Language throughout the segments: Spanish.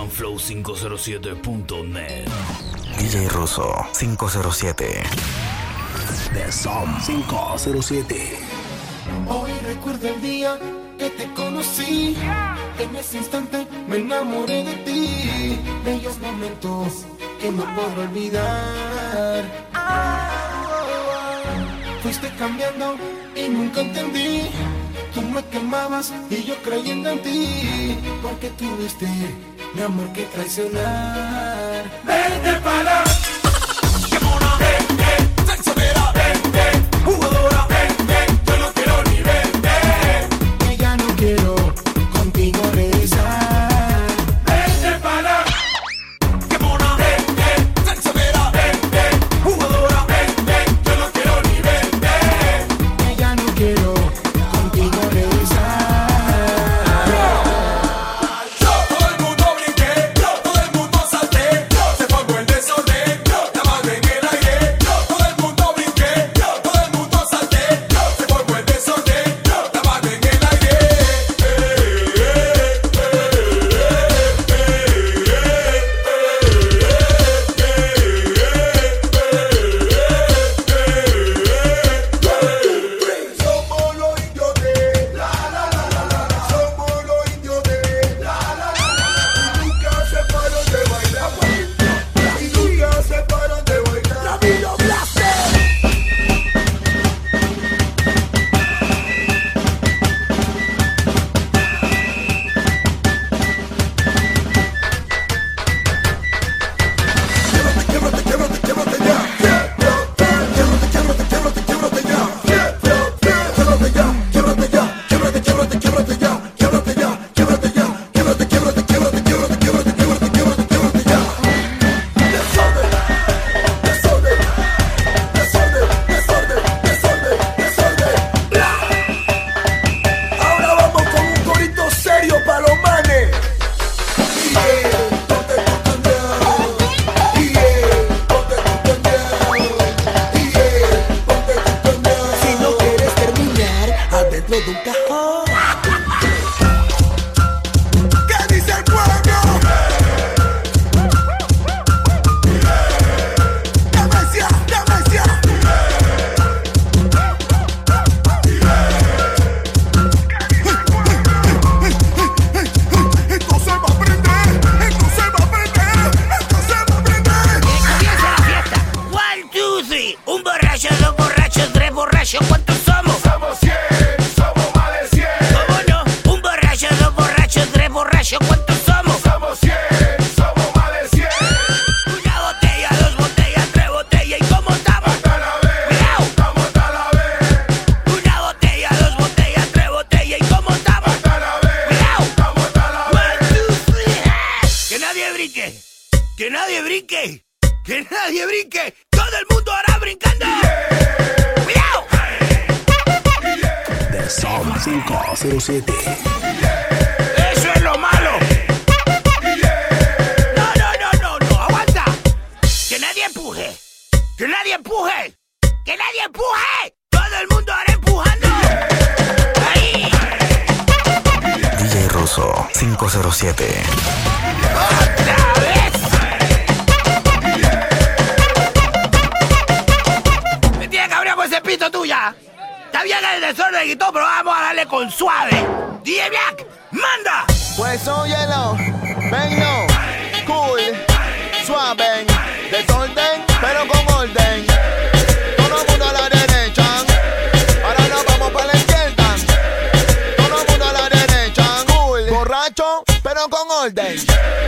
urbanflow507.net. DJ Russo 507. The Som 507. Hoy recuerdo el día que te conocí. En ese instante me enamoré de ti. Bellos momentos que no puedo olvidar. Fuiste cambiando y nunca entendí. Tú me quemabas y yo creyendo en ti. Porque tuviste mi amor que traicionar. Vete para con orden.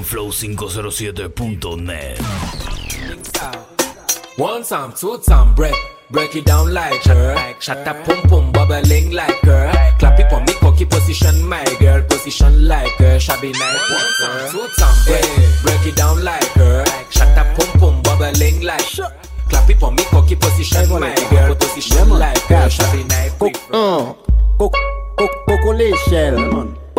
UrbanFlow507.net. One time, two time, break, break it down like her. Shut up, pum pum, bubbling like her. Clap it for me, cocky position, my girl, position like her. Shabby night, one time, two time, break, break it down like her. Shut up, pum pum, bubbling like her. Clap it for me, cocky position, my girl, position like her. Shabby night, quick. Coco l'échelle.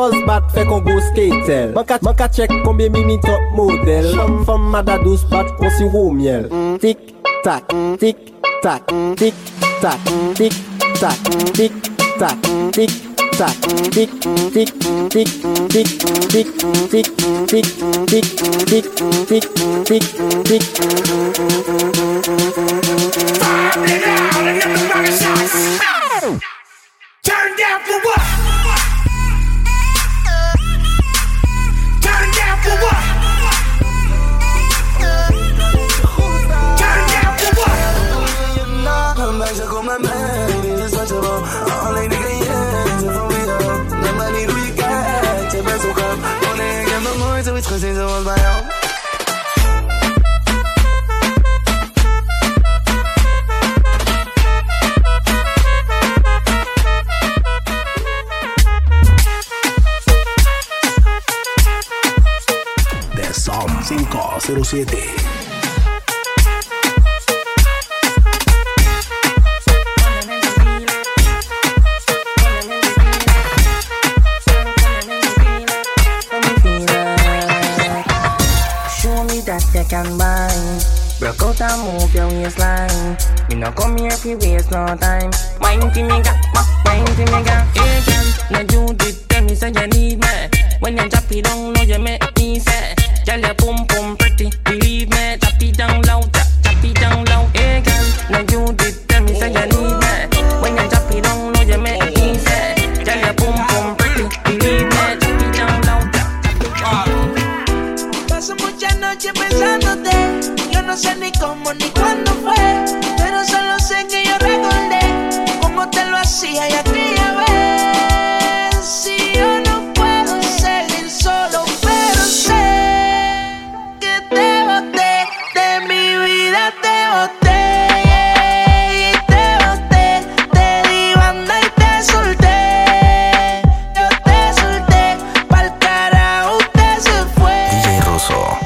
Pos bat fe kon go skater Man ka chek konbe mi mi top model Fom mada dos bat kon si wou miel Tik tak, tik tak, tik tak, tik tak, tik tak, tik tak tick tick tick tick tick tick tick tick tick tick tick tick tick tick tick tick Turn down for what? Turn down 507. Show me that you can bind. Broke out and move your waistline. Me no come here fi waste no time. Wine to me ga, wine to me ga. Hey girl, now you did tell me say you need me. When you drop it down, now you make me say. Girl, your pum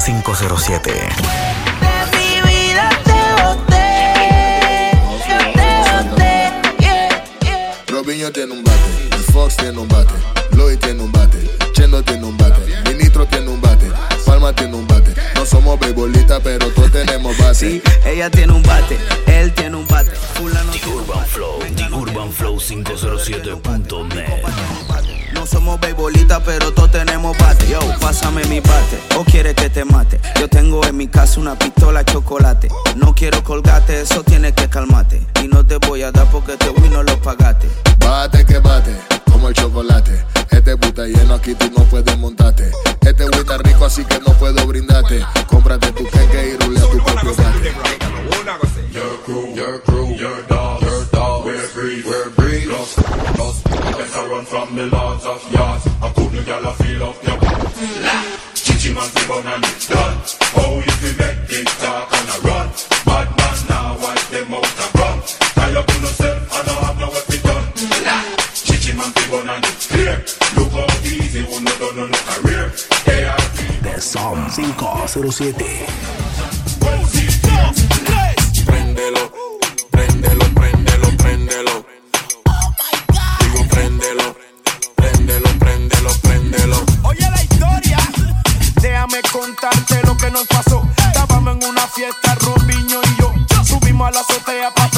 507. Robinho tiene un bate, Fox tiene un bate, Lloyd tiene un bate, Chendo tiene un bate, Ministro tiene un bate, Palma tiene un bate. No somos bebolitas, pero todos tenemos bate. Sí, ella tiene un bate, él tiene un bate. Fulano The Urban Flow, The Urban Flow 507.net. No somos beisbolistas, pero todos tenemos bate. Yo, pásame mi bate, o quieres que te mate. Yo tengo en mi casa una pistola chocolate. No quiero colgarte, eso tienes que calmarte. Y no te voy a dar porque este win no lo pagaste. Bate que bate, como el chocolate. Este puta lleno aquí tú no puedes montarte. Este güey está rico así que no puedo brindarte. Cómprate tu quenque y rulea tu propio bate. Your crew, your crew, your dog, We're free, we're free. Lost, lost. Better run from the lords of yards. I couldn't get a feel of your. Chichi man, the bun and it's done. Oh, if you make it talk and a run. Bad man now, wipe them out and run. Tie up on yourself, I don't have no weapon done. Chichi man, the bun and it's clear. Look how easy, who no done no career. Free. The Som 507. Que nos pasó. Estábamos en una fiesta, Robinho y yo. Subimos a la azotea para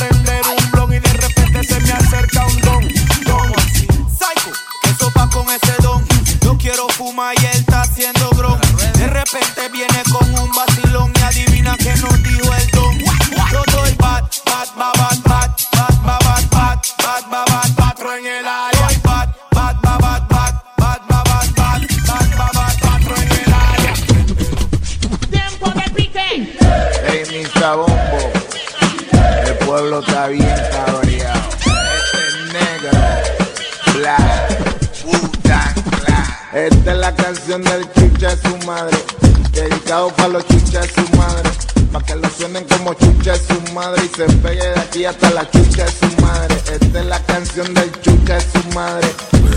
hasta la chucha de su madre. Esta es la canción del chucha de su madre,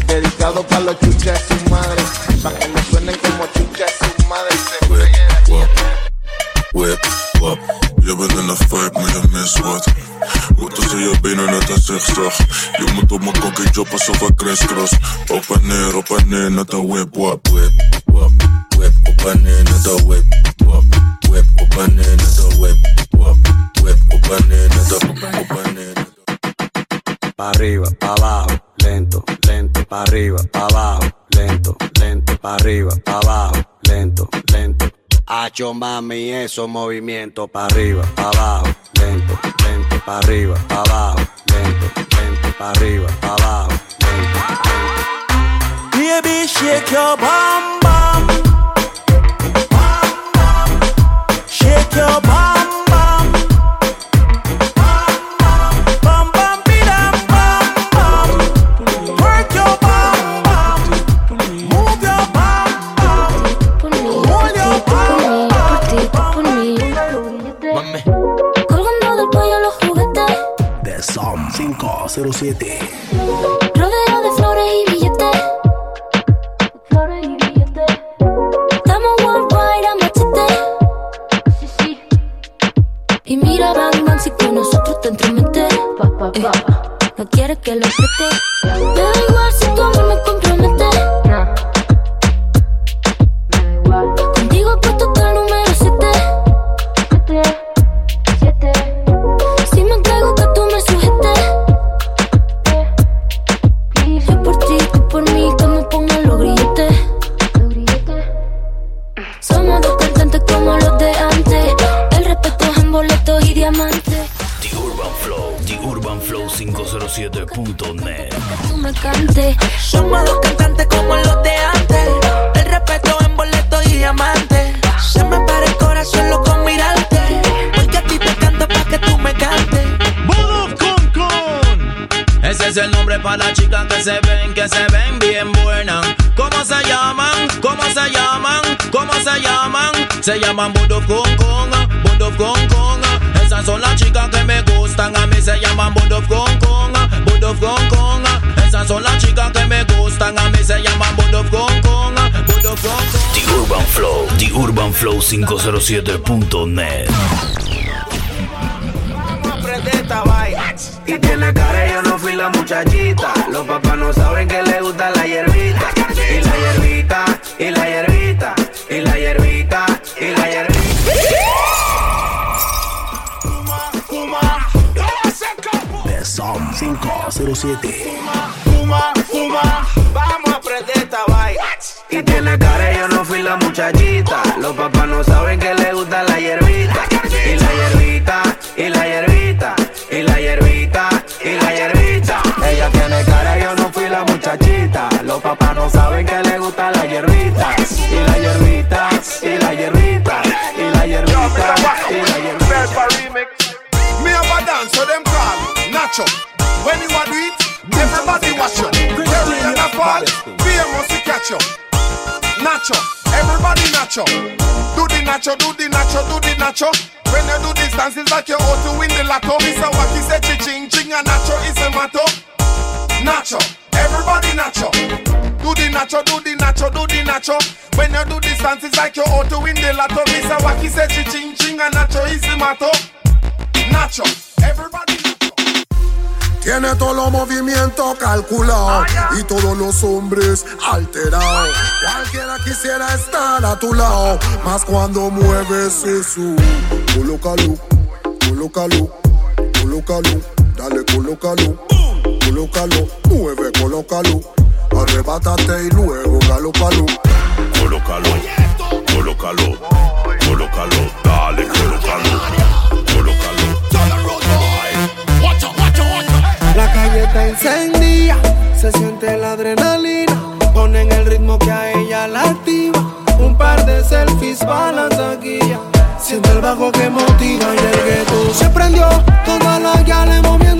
dedicado para los chuchas de su madre. Pa' que lo suenen como chucha de su madre se de aquí hasta Whip, wap. Je bent in een vibe, maar je mist wat. Goed als je benen net een zigzag. Je moet op mijn kokkie job alsof ik crisscross. Op en neer, op en neer, net een whip. Whip. Whip, Pa' arriba, pa' abajo, lento, lento, pa' arriba, pa' abajo, lento, lento, pa' arriba, pa' abajo, lento, lento. Hacho mami, esos movimientos pa' arriba, pa' abajo, lento, lento, pa' arriba, pa' abajo, lento, lento, pa' arriba, pa' abajo, lento, lento. Baby, shake your bum bum. Shake your bum bum. 507. Rodeo de flores y billetes. Flores y billetes. Estamos worldwide a machete. Sí, sí. Y mira, Bang Bang, si con nosotros te entrometes. Eh, no quieres que lo apriete. Me da igual si tu amor me compromete. 507.net. Tú me cantes. Somos dos cantantes como los de antes. El respeto en boleto y diamante. Se me para el corazón loco mirarte. Porque a ti te canto pa' que tú me cantes. Ese es el nombre para las chicas que se ven, que se ven bien buenas. ¿Cómo se llaman? ¿Cómo se llaman? ¿Cómo se llaman? Se llaman Bud of Kong Kong, Bud of Kong Kong. Esas son las chicas que me gustan, a mí se llaman Bud of Kong Kong, Bud of Kong Kong. Esas son las chicas que me gustan, a mí se llaman Bud of Kong Kong, Bud of Kong Kong. The Urban Flow, The Urban Flow 507.net. Prende esta vaina. Y tiene cara, yo no fui la muchachita. Los papás no saben que le gusta la hierbita. Y la hierbita, y la hierbita, y la hierbita, y la hierbita. 507. Fuma, fuma, vamos a prender esta vaina. Y tiene cara, yo no fui la muchachita. Los papás no saben que le gusta la hierbita. Y la hierbita, y la hierbita, y la hierbita, y la hierbita. Ella tiene cara, yo no fui la muchachita. Do nacho. When you do this dance, it's like you're out to win the lotto. Mr. Wacky said ching ching and nacho is a motto. Nacho, everybody nacho. Do the nacho, do the nacho, do the nacho. When you do this dance, it's like you're out to win the lotto. Mr. Wacky said ching ching and nacho is the motto. Nacho, everybody. Tiene todos los movimientos calculados y todos los hombres alterados. Cualquiera quisiera estar a tu lado, más cuando mueves eso. Colócalo, colócalo, colócalo, dale, colócalo, colócalo, mueve, colócalo, arrebátate y luego galopalo. Colócalo, colócalo, colócalo, dale, colócalo, colócalo. Está encendida, se siente la adrenalina. Ponen el ritmo que a ella la activa. Un par de selfies la taquilla. Siente el bajo que motiva y el gueto se prendió. Todas las gales moviéndolo. Los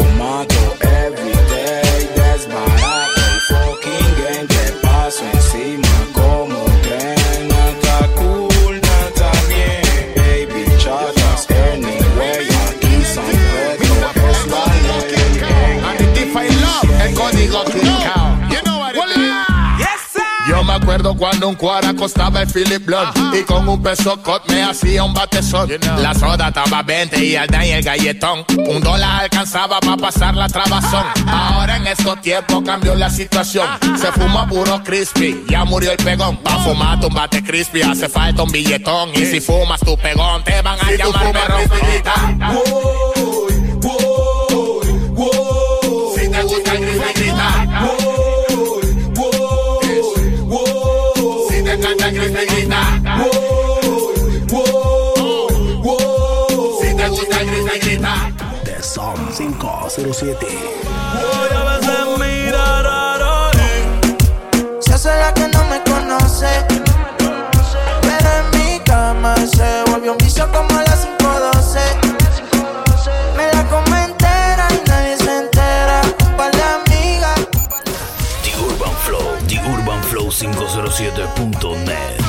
tomato every day. That's my Acuerdo cuando un cuara costaba el Philip Blood. Y con un peso cot me hacía un batezón. La soda estaba 20 y el y el galletón. Un dólar alcanzaba para pasar la trabazón. Ahora en estos tiempos cambió la situación. Se fuma puro crispy, ya murió el pegón. Pa' fumar un bate crispy hace falta un billetón. Y si fumas tu pegón te van a Si llamar fumas 507. Se hace la que no me conoce. Pero en mi cama se volvió un vicio como a las 512. Me la come entera y nadie se entera. Un par de amigas. The Urban Flow, The Urban Flow 507.net.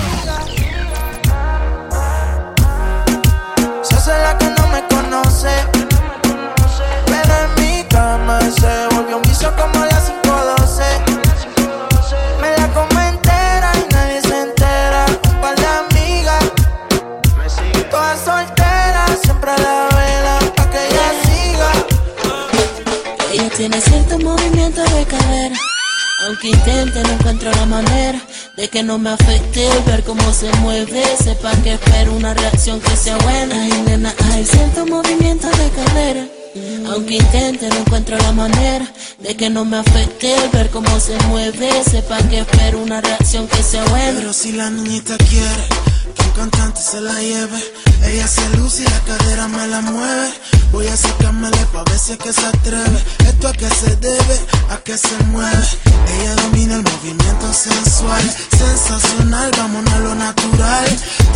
de que no me afecte ver cómo se mueve. Sepa que espero una reacción que sea buena. Ay, nena, hay cierto movimiento de cadera. Aunque intente, no encuentro la manera de que no me afecte ver cómo se mueve. Sepa que espero una reacción que sea buena. Pero si la niñita quiere cantante se la lleve, ella se luce y la cadera me la mueve. Voy a sacármele pa' ver si es que se atreve. Esto a qué se debe, a qué se mueve. Ella domina el movimiento sensual, sensacional, vámonos a lo natural.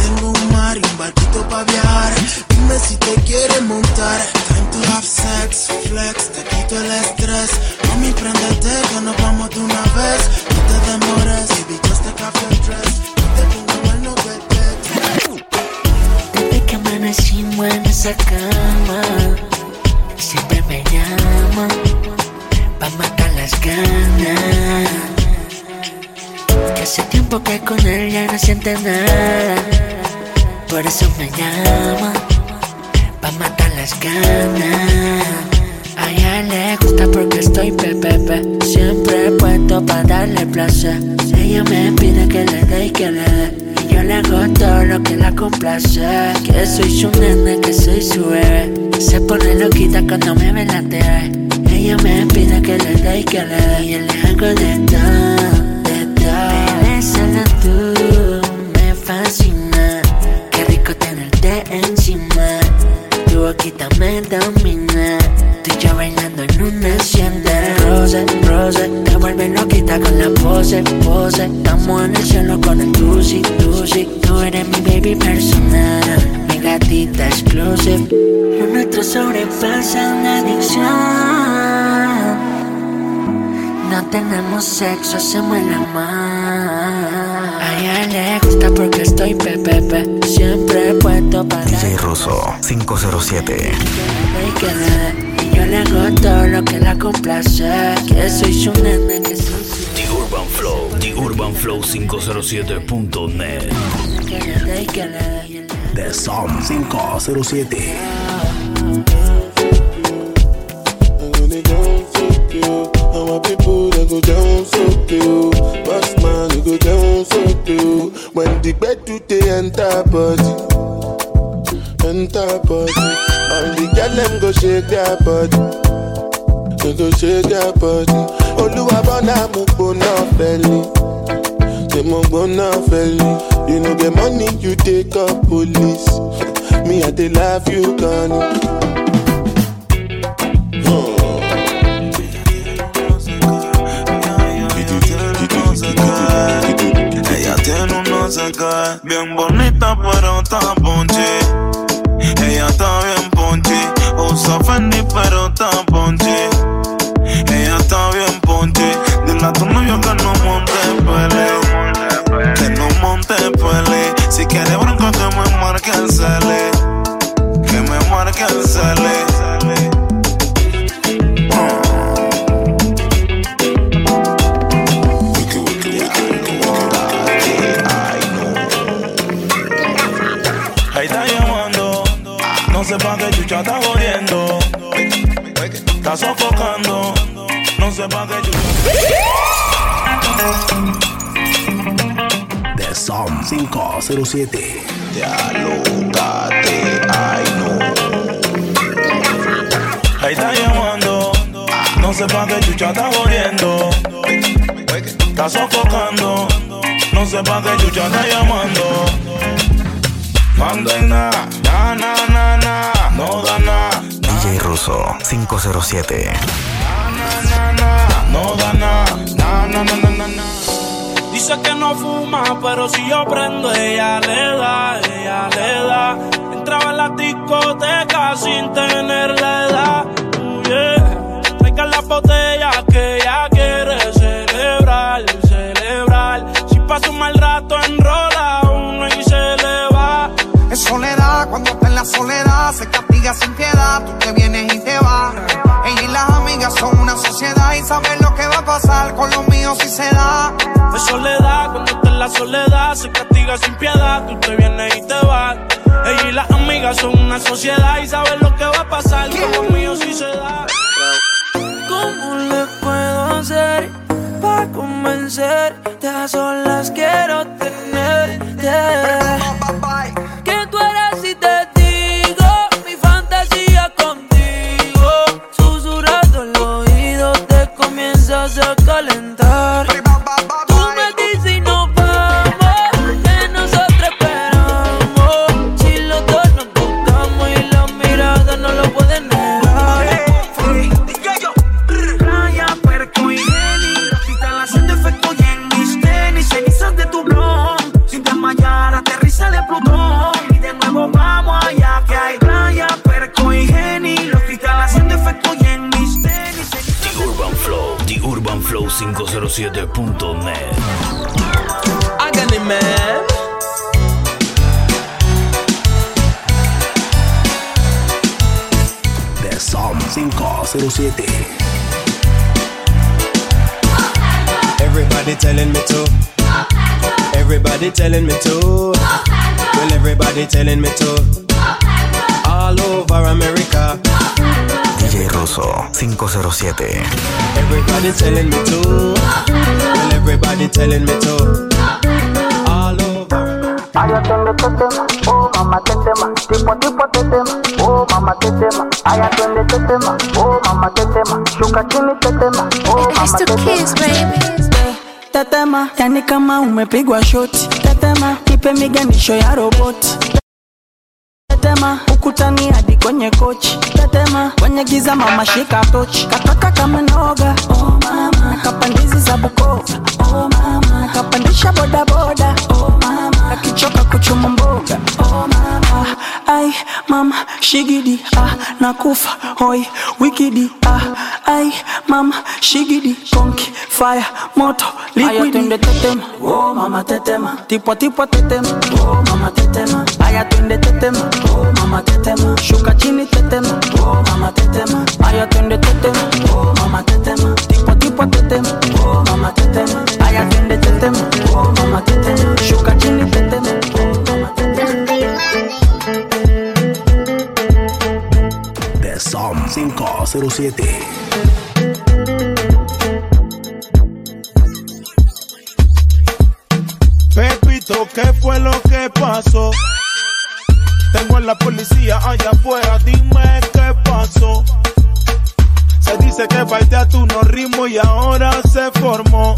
Tengo un mar y un barquito pa' viajar. Dime si te quieres montar. Time to have sex, flex, te quito el estrés. Mami, préndete que nos vamos de una vez. No te demores, baby, just your dress. Amanecimos en esa cama, siempre me llama pa' matar las ganas. Hace tiempo que con él ya no siente nada. Por eso me llama, pa' matar las ganas. A ella le gusta porque estoy pepepe. Siempre puesto pa' darle placer. Ella me pide que le dé y que le dé. Yo le hago todo lo que la complace. Que soy su nene, que soy su bebé. Se pone loquita cuando me ve la TV. Ella me pide que le dé y que le dé. Y yo le hago de todo, de todo. Solo tú me fascina. Qué rico tenerte encima. Tu boquita me domina. Tú y yo bailando en una hacienda. Rose, rose, la pose, pose. Estamos en el cielo con el tusi, tusi. Tú eres mi baby personal, mi gatita exclusive. Lo nuestro sobrepasa una adicción. No tenemos sexo, hacemos el amor. A ella le gusta porque estoy pepepe. Siempre puesto para DJ Russo 507. y que le dé. Y yo le hago todo lo que la complace. Que soy su nene, UrbanFlow507.net. The Song 507. You. When the bed enter body, enter body. The girl them go shake their body, they go shake their body. Belly say mo gbona feli. You know the money you take up police. Me I dey love you, no sé bien bonita pero está ponche. Ella está bien ponche, usa Fendi pero está ponche. Ella está bien ponche, dile a tu novio que no monte pele, me marque el cele, que me marque el cele. Ahí está llamando, no sé pa' qué chucha está jodiendo. Está sofocando, no sé pa' qué chucha. 507. Dialógate, ay no. Ahí está llamando, no sé pa' qué chucha está jodiendo. Está sofocando, no sé pa' qué chucha está llamando. Mando en na, na, na, na, na, no da na, DJ Russo 507. no da na, na, na, na, na, na, na. Dice que no fuma, pero si yo prendo, ella le da, ella le da. Entraba en la discoteca sin tener la edad. Uh, yeah. Traigan la botella que ella quiere celebrar, celebrar. Si pasa un mal rato, enrola uno y se le va. Es soledad, cuando está en la soledad, se castiga sin piedad, tú te vienes y te vas. Ella y las amigas son una sociedad y saben lo que va a pasar con los míos si se da. Es soledad, cuando está en la soledad, se castiga sin piedad, tú te vienes y te vas. Ella y las amigas son una sociedad y saben lo que va a pasar con los míos si se da. ¿Cómo le puedo hacer para convencerte? A solas quiero tenerte. A calentar. Telling me to. Well, everybody telling me to. All over. I Ay, the tetema, oh mamá tetema, tipo tipo tetema, oh mamá tetema. Ay, the tetema, oh mamá tetema, shuka chini tetema, oh mamá tetema. Tetema, yani kama umepigwa shoti. Tetema, ipe miganisho ya roboti. Tetema, ukutani hadi kwenye kochi. Tetema, kwenye giza mama shika tochi. Kataka shigidi, ah, nakufa, hoi, wikidi, ah, ai, mama, shigidi, konki, fire, moto, liquidi. Tetema, oh mama tetema, tipo tipo tetema, oh mama tetema. Aya twende tetema, oh mama tetema, shuka chini tetema, oh mama tetema. Aya twende tetema, 507. Pepito, ¿qué fue lo que pasó? Tengo a la policía allá afuera, dime qué pasó. Se dice que tu no ritmo y ahora se formó.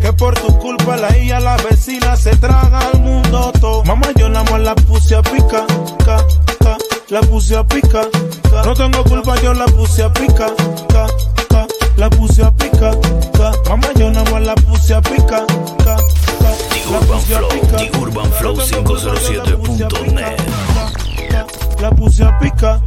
Que por tu culpa la hija, la vecina se traga al mundo todo. Mamá, yo la la puse a pica, ca, ca, la puse a pica. ca. No tengo culpa, yo la puse a pica, ca, ca, la puse a pica. ca. Mamá, yo nada más la puse a pica, ca, ca, la puse a pica. The Urban Flow 507.net. La puse a pica.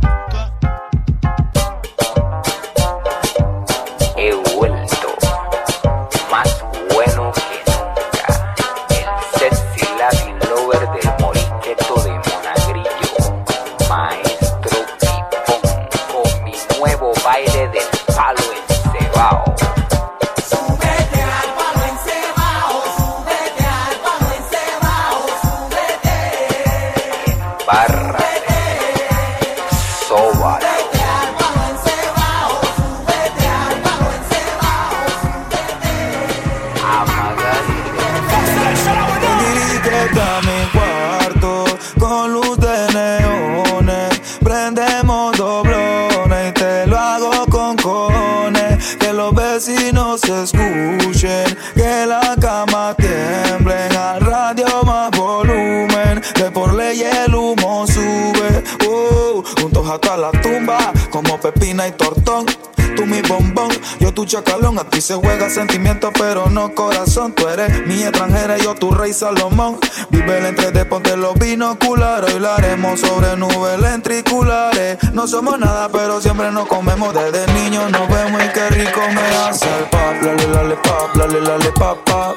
Juega sentimiento, pero no corazón. Tú eres mi extranjera, yo tu rey Salomón. Vive el entre ponte los binoculares. Hoy lo haremos sobre nubes lentriculares. No somos nada, pero siempre nos comemos. Desde niños nos vemos y qué rico me hace el pap. Lale, lale, pap, lale, lale, pap, pap.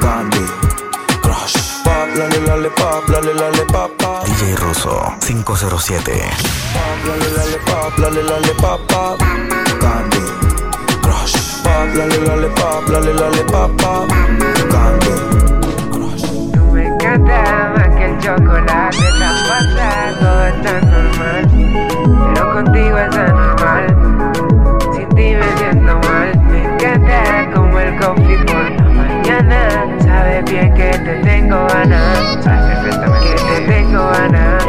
Candy, crush. Pap, lale, lale, pap, lale, lale, pap, pap. DJ Russo 507. Lale, lale, pap, lale, lale, pap, pap. Candy, crush. Pap, lale, lale, pap, lale, lale, pap, pap. Candy. Tú me encanta más que el chocolate, está pasando, está normal. Pero contigo es anormal. Sin ti me siento mal. Me encanta como el coffee por la mañana. Sabes bien que te tengo ganas. Sabes perfectamente que te tengo ganas.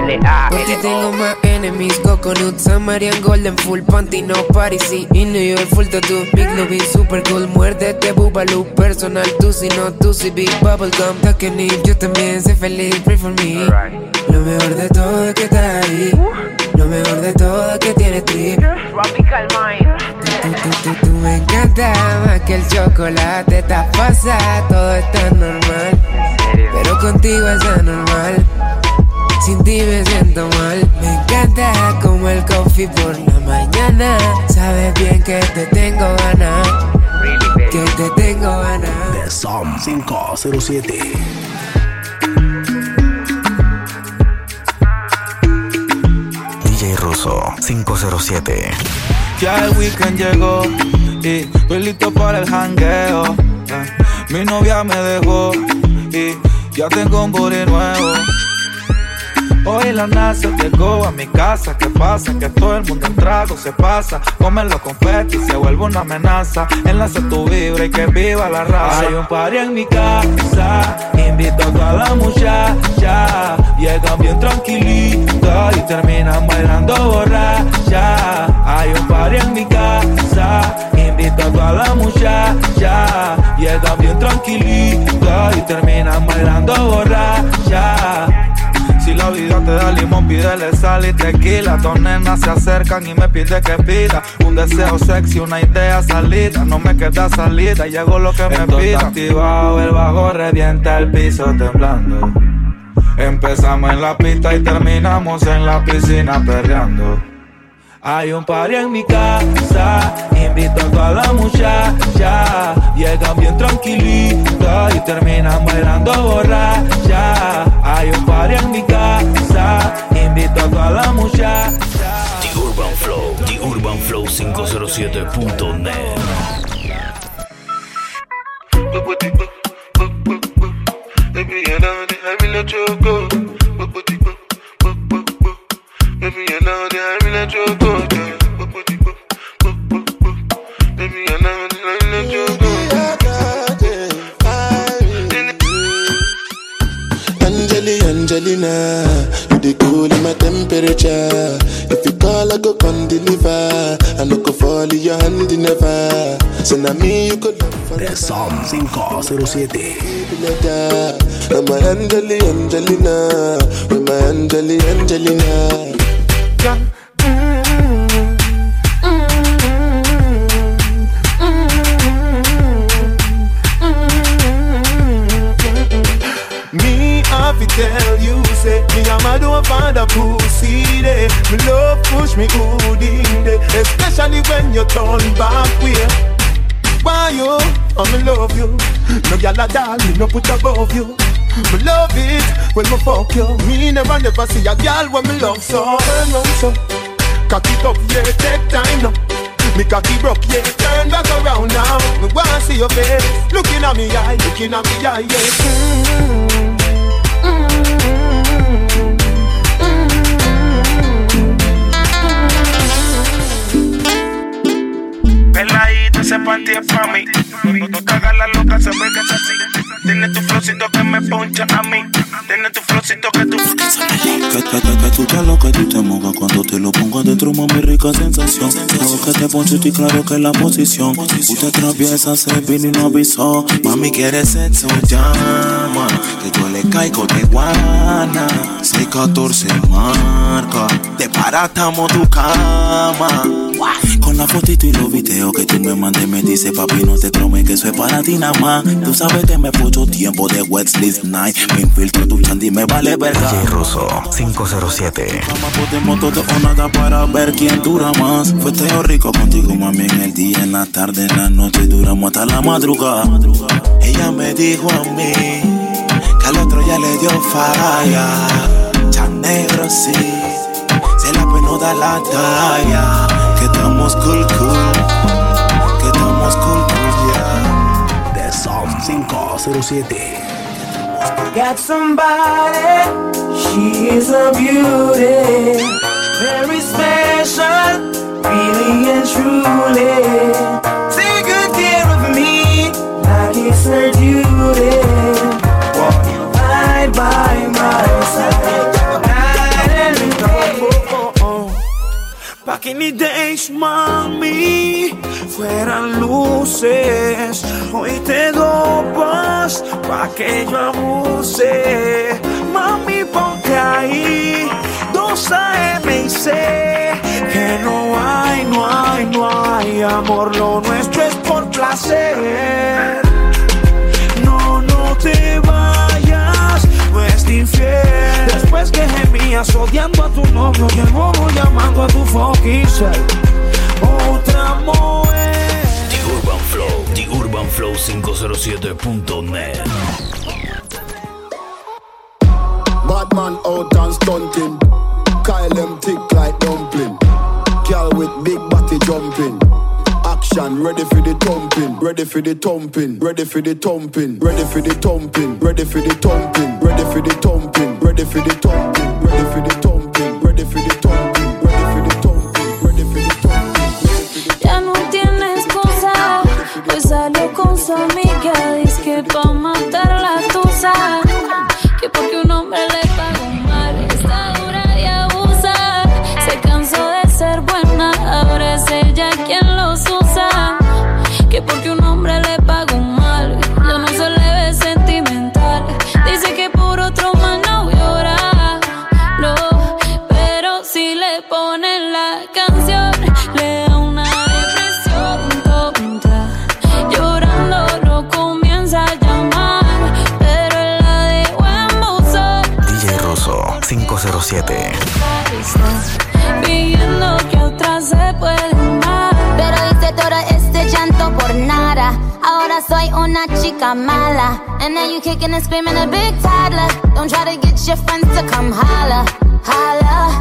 Porque tengo más enemies, coconut, Samarian Golden, full panty, no party, y New York full tattoo, big lobby, super cool, muérdete, boobaloo, personal, tú si no, tú si big bubblegum, taken it, yo también sé feliz, pray for me, lo mejor de todo es que estás ahí, lo mejor de todo es que tienes trip, Tropical Mind. tú, tú, tú, tú me encanta más que el chocolate, estás pasada, todo está normal, pero contigo es anormal. Sin ti me siento mal, me encanta como el coffee por la mañana. Sabes bien que te tengo ganas, que te tengo ganas. The Som 507. DJ Russo 507. Ya el weekend llegó y estoy listo para el jangueo. Ah, Mi novia me dejó y ya tengo un booty nuevo. Hoy la NASA llegó a mi casa. ¿Qué pasa? Que todo el mundo en trago se pasa. Comen los confetti se vuelve una amenaza. Enlace tu vibra y que viva la raza. Hay un party en mi casa. Invito a toda la muchacha. Llegan bien tranquilitas y terminan bailando borracha. Hay un party en mi casa. Invito a toda la muchacha. Llegan bien tranquilitas y terminan bailando borracha. Si la vida te da limón, pídele sal y tequila. Dos nenas se acercan y me pide que pida. Un deseo sexy, una idea salida. No me queda salida, llegó lo que me pida. activado, el bajo revienta el piso temblando. Empezamos en la pista y terminamos en la piscina perreando. Hay un party en mi casa, invito a toda la muchacha. Llegan bien tranquilitas y terminan bailando borracha. Hay un party en mi casa, invito a toda la muchacha. The Urban Flow, The Urban Flow 507.net. Baby, you know that I let you go. Baby, I let you go. Baby, you know I will let you go. Angeli, Angelina, you the cool in my temperature. If you call, I go come deliver. I no go fall in your hand never. So now me you could love for The Som 507. I'm my Angeli, Angelina. You're my Angeli, Angelina. Me gyal a doll, me no put above you. Me love it when me fuck you. Me never never see a gyal when me love so. Turn round so, cock it up, yeah, take time now. Me cocky broke, yeah, turn back around now. Me wanna see your face, looking at me eye, looking at me eye, yeah. Peladita, ese panty es pa' mí. No, no te hagas la loca, ve que es así. Tiene tu flowcito que me poncha a mí. Tiene tu flowcito que tú. Te lo que tú te mojas cuando te lo pongo adentro, mami, rica sensación. Claro que te poncho y claro que la posición. Usted atraviesa, se vino y no avisó. Mami, quiere sexo, llama. Que yo le caigo de guana. 614 marca. Te paratamos tu cama. Con la fotito y los videos que tú me mandes, me dice papi, no te tromes que eso es para ti nada más. Tú sabes que me puso tiempo de Wesley's Night. Me infiltro tu chandy, me vale verga. DJ Russo 507. Podemos todo o nada para ver quién dura más. Fue teo rico contigo, mami, en el día, en la tarde, en la noche, duramos hasta la madrugada. Ella me dijo a mí que al otro ya le dio falla. Chan negro sí, se la pues no da la talla. Que estamos cool, cool, que estamos cool, cool, yeah. The Som 507. Got somebody, she is a beauty, very special, really and truly. Take good care of me, like it's her duty. Right by Pa' que mis days, mami, fueran luces. Hoy te dopas pa' que yo abuse. Mami, ponte ahí, dos AM y sé que no hay, no hay, no hay amor. Lo nuestro es por placer. Después que gemías odiando a tu novio y el bobo llamando a tu fucking self. Otra mujer. The Urban Flow, The Urban Flow 507.net. Bad man out and stunting. Kyle them thick like dumpling. Girl with big body jumping action. Ready for the thumping, ready for the thumping, ready for the thumping, ready for the thumping, ready for the thumping, ready for the thumping, ready for the thumping, ready for the thumping. Le ponen la canción, le da una depresión tonta. Llorando lo comienza a llamar, pero él la dejó en buzón. DJ Rosso 507. Está pidiendo que otra se puede amar. Pero hice todo este llanto por nada. Ahora soy una chica mala. And now you kicking and screaming a big toddler. Don't try to get your friends to come holla. Holla.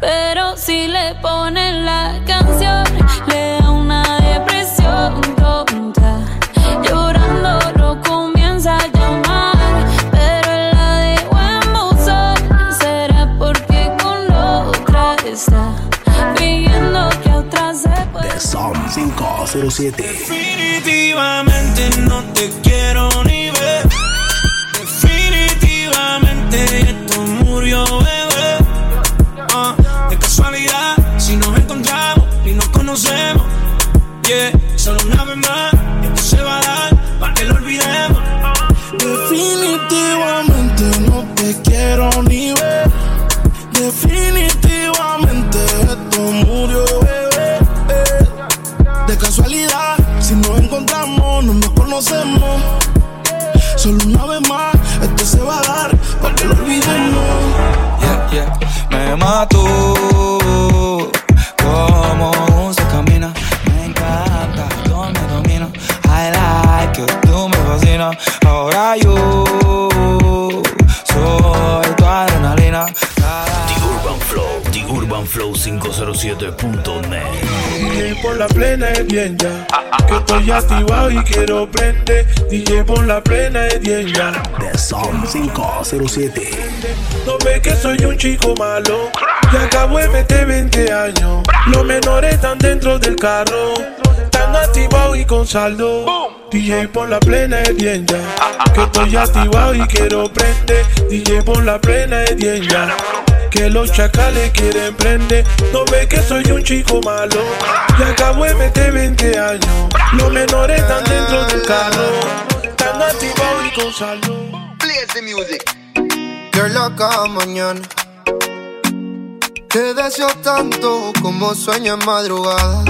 Pero si le ponen la canción, le da una depresión tonta. Llorando lo comienza a llamar, pero él la dejó en buzón. Será porque con otra está pidiendo que otra se pueda. The Som 507. Definitivamente no te quiero ni ver. Quiero prender. DJ por la plena es bien ya. The Som 507. No ve que soy un chico malo. Y acabo de meter 20 años. Los menores están dentro del carro. Están activados y con saldo. DJ por la plena es bien ya. Que estoy activado y quiero prender. DJ por la plena es bien ya. Que los chacales quieren prender. No ve que soy un chico malo. Y acabo de meter 20 años. Los menores están dentro del carro. Están activados y con saldo. Play the music. Qué loca mañana. Te deseo tanto como sueño en madrugada.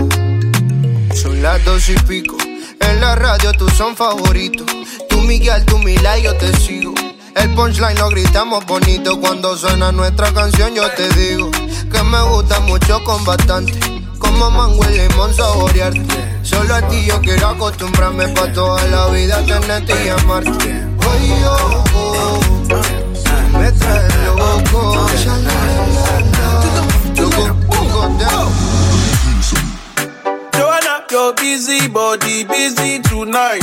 Son las dos y pico. En la radio tú son favoritos. Tú Miguel, tú Mila yo te sigo. El punchline lo gritamos bonito. Cuando suena nuestra canción yo te digo que me gusta mucho con bastante. Como mango y limón saborearte. Solo a ti yo quiero acostumbrarme pa' toda la vida tenerte y amarte. Oye, oh, oh, me trae loco. Loco, loco, loco. Joanna, your busy body busy tonight.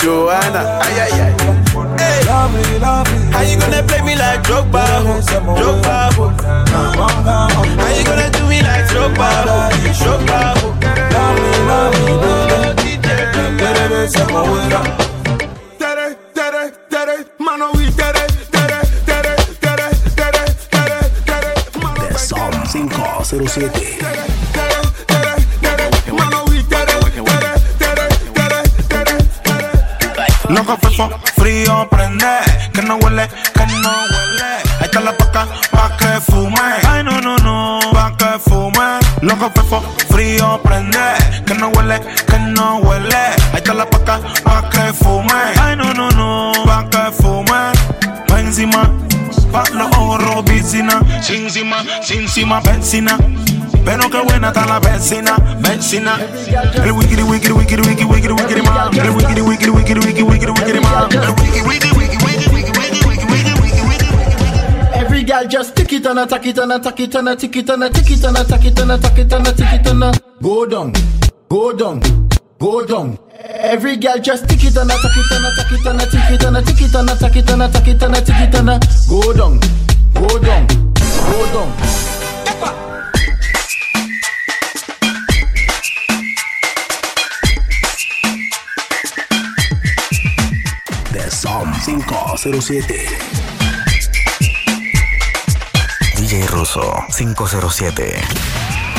Joanna? Ay ay ay. Hey, lovely, lovely. How you gonna play me like Drogba? Drogba, ho? How you gonna do me like Drogba? Drogba? Lovely, lovely. Tere, tere, tere, mano y tere, tere, tere, tere, tere, tere, tere, The Som 507. mano benzina. Pero qué buena está la vecina, vecina. El wikiri, wikiri, wikiri, wikiri, wikiri, wikiri, man. El wikiri, wikiri, wikiri, wikiri, wikiri, wikiri, man. El wikiri, wikiri, wikiri, wikiri, wikiri, wikiri, wikiri, wikiri. Every girl just tick it and attack it and attack it and a tick it and a tick it and attack it and attack it and a tick it and go down, go down, go down. Every girl just tick it and attack it and attack it and a tick it and a tick it and attack it and attack it and a tick it and a go down, go down, go down. 507. DJ Russo 507.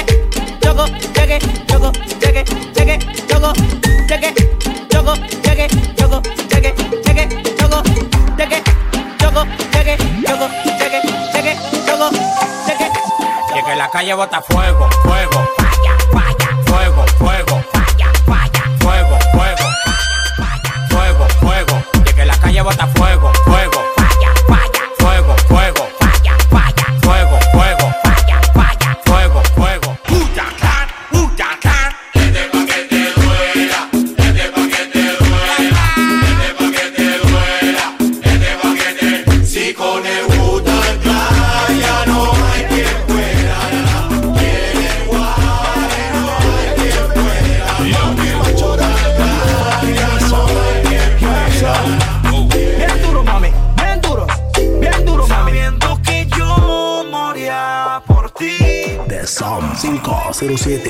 Cheque, choco, choco, choco, choco, choco, choco, choco, choco, choco, la calle bota fuego, fuego, 507.